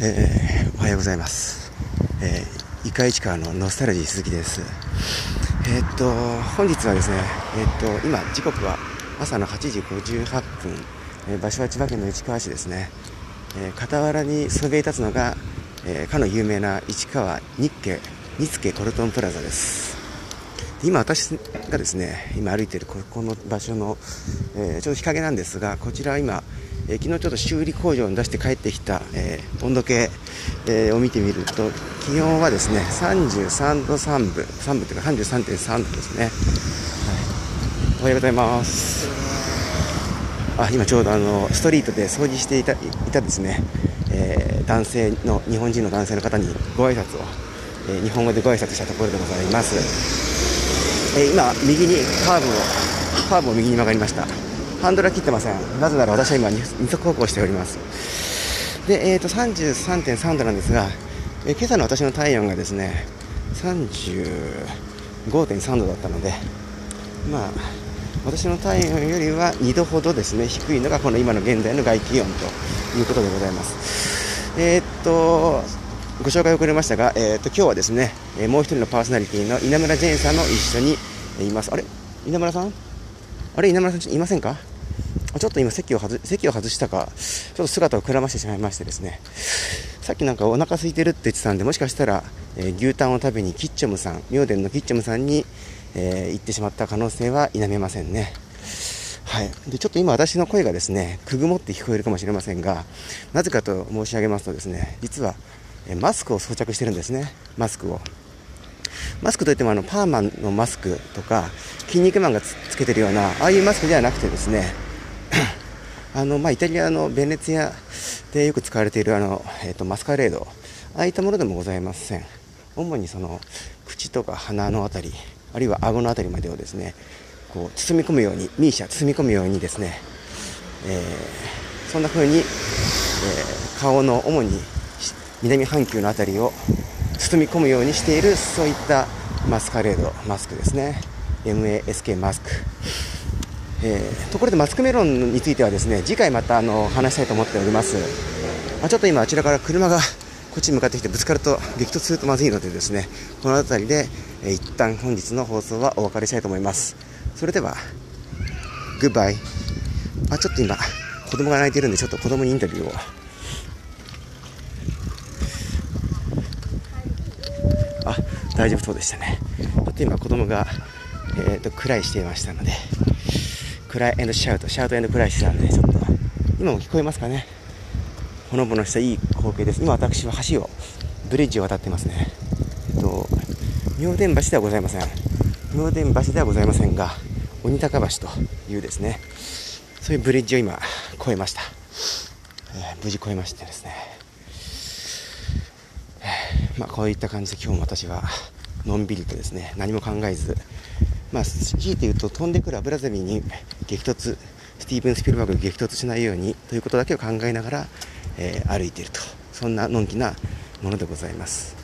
えー、おはようございます、えー、イカ市川のノスタルジー鈴木です。えー、っと本日はですねえー、っと今時刻は朝の8時58分、えー、場所は千葉県の市川市ですね、え、傍らにそびえ立つのが、え、かの有名な市川日家日助コルトンプラザです。今私がですね今歩いているここの場所の、えー、ちょうど日陰なんですがこちらは今えー、昨日ちょっと修理工場に出して帰ってきた、えー、温度計、えー、を見てみると気温はですね33度3分3分というか33.3度ですね、はい、おはようございます。あ今ちょうどあのストリートで掃除していたいたですね、え男性の日本人の男性の方にご挨拶を、え日本語でご挨拶したところでございます、え今右にカーブをカーブを右に曲がりました。ハンドルは切ってません。なぜなら私は今二足歩行しております。で、えーと、33.3度なんですが、えー、今朝の私の体温がですね35.3度だったのでまあ私の体温よりは2度ほどですね低いのがこの今の現在の外気温ということでございます。えっ、とご紹介遅れましたが、えーと、今日はですね、えもう一人のパーソナリティの稲村ジェーンさんも一緒にいます。あれ？稲村さん？あれ？稲村さんいませんか？ちょっと今席を外席を外したか、ちょっと姿をくらましてしまいましてですね、さっきなんかお腹空いてるって言ってたんで、もしかしたら、えー、牛タンを食べにキッチョムさん、明殿のキッチョムさんに、えー、行ってしまった可能性は否めませんね。はい、でちょっと今、私の声がですねくぐもって聞こえるかもしれませんが、なぜかと申し上げますと、ですね実は、マスクを装着してるんですね、マスクを。マスクといってもあのパーマンのマスクとか、筋肉マンがつけてるような、ああいうマスクではなくてですね、あのまあ、イタリアのベネツィアでよく使われているあの、えーと、マスカレード、ああいったものでもございません。主にその口とか鼻のあたり、あるいは顎のあたりまでをですね、こう包み込むように、ミーシャ包み込むようにですね、えー、そんな風に、えー、顔の主に南半球のあたりを包み込むようにしているそういったマスカレードマスクですね。MASK マスク。えー、ところでマスクメロンについてはですね次回またあの話したいと思っております、まあ、ちょっと今あちらから車がこっちに向かってきてぶつかると激突するとまずいのでですねこの辺りで、えー、一旦本日の放送はお別れしたいと思います。それではグッバイあちょっと今子供が泣いてるんでちょっと子供にインタビューをあ大丈夫そうでしたねちょっと今子供がえーと、クライしていましたのでクライエンドシャウト、シャウトエンドクライしてたんで、ちょっと、今も聞こえますかね。ほのぼのしたいい光景です。今私は橋を、ブリッジを渡ってますね。えっと、妙典橋ではございません。妙典橋ではございませんが、鬼高橋というですね、そういうブリッジを今、越えました。えー、無事越えましてですね、まあ、こういった感じで今日も私は、のんびりとですね、何も考えず、まあ、強いて言うと飛んでくる油ゼミに激突スティーブン・スピルバーグに激突しないようにということだけを考えながら、えー、歩いているとそんなのんきなものでございます。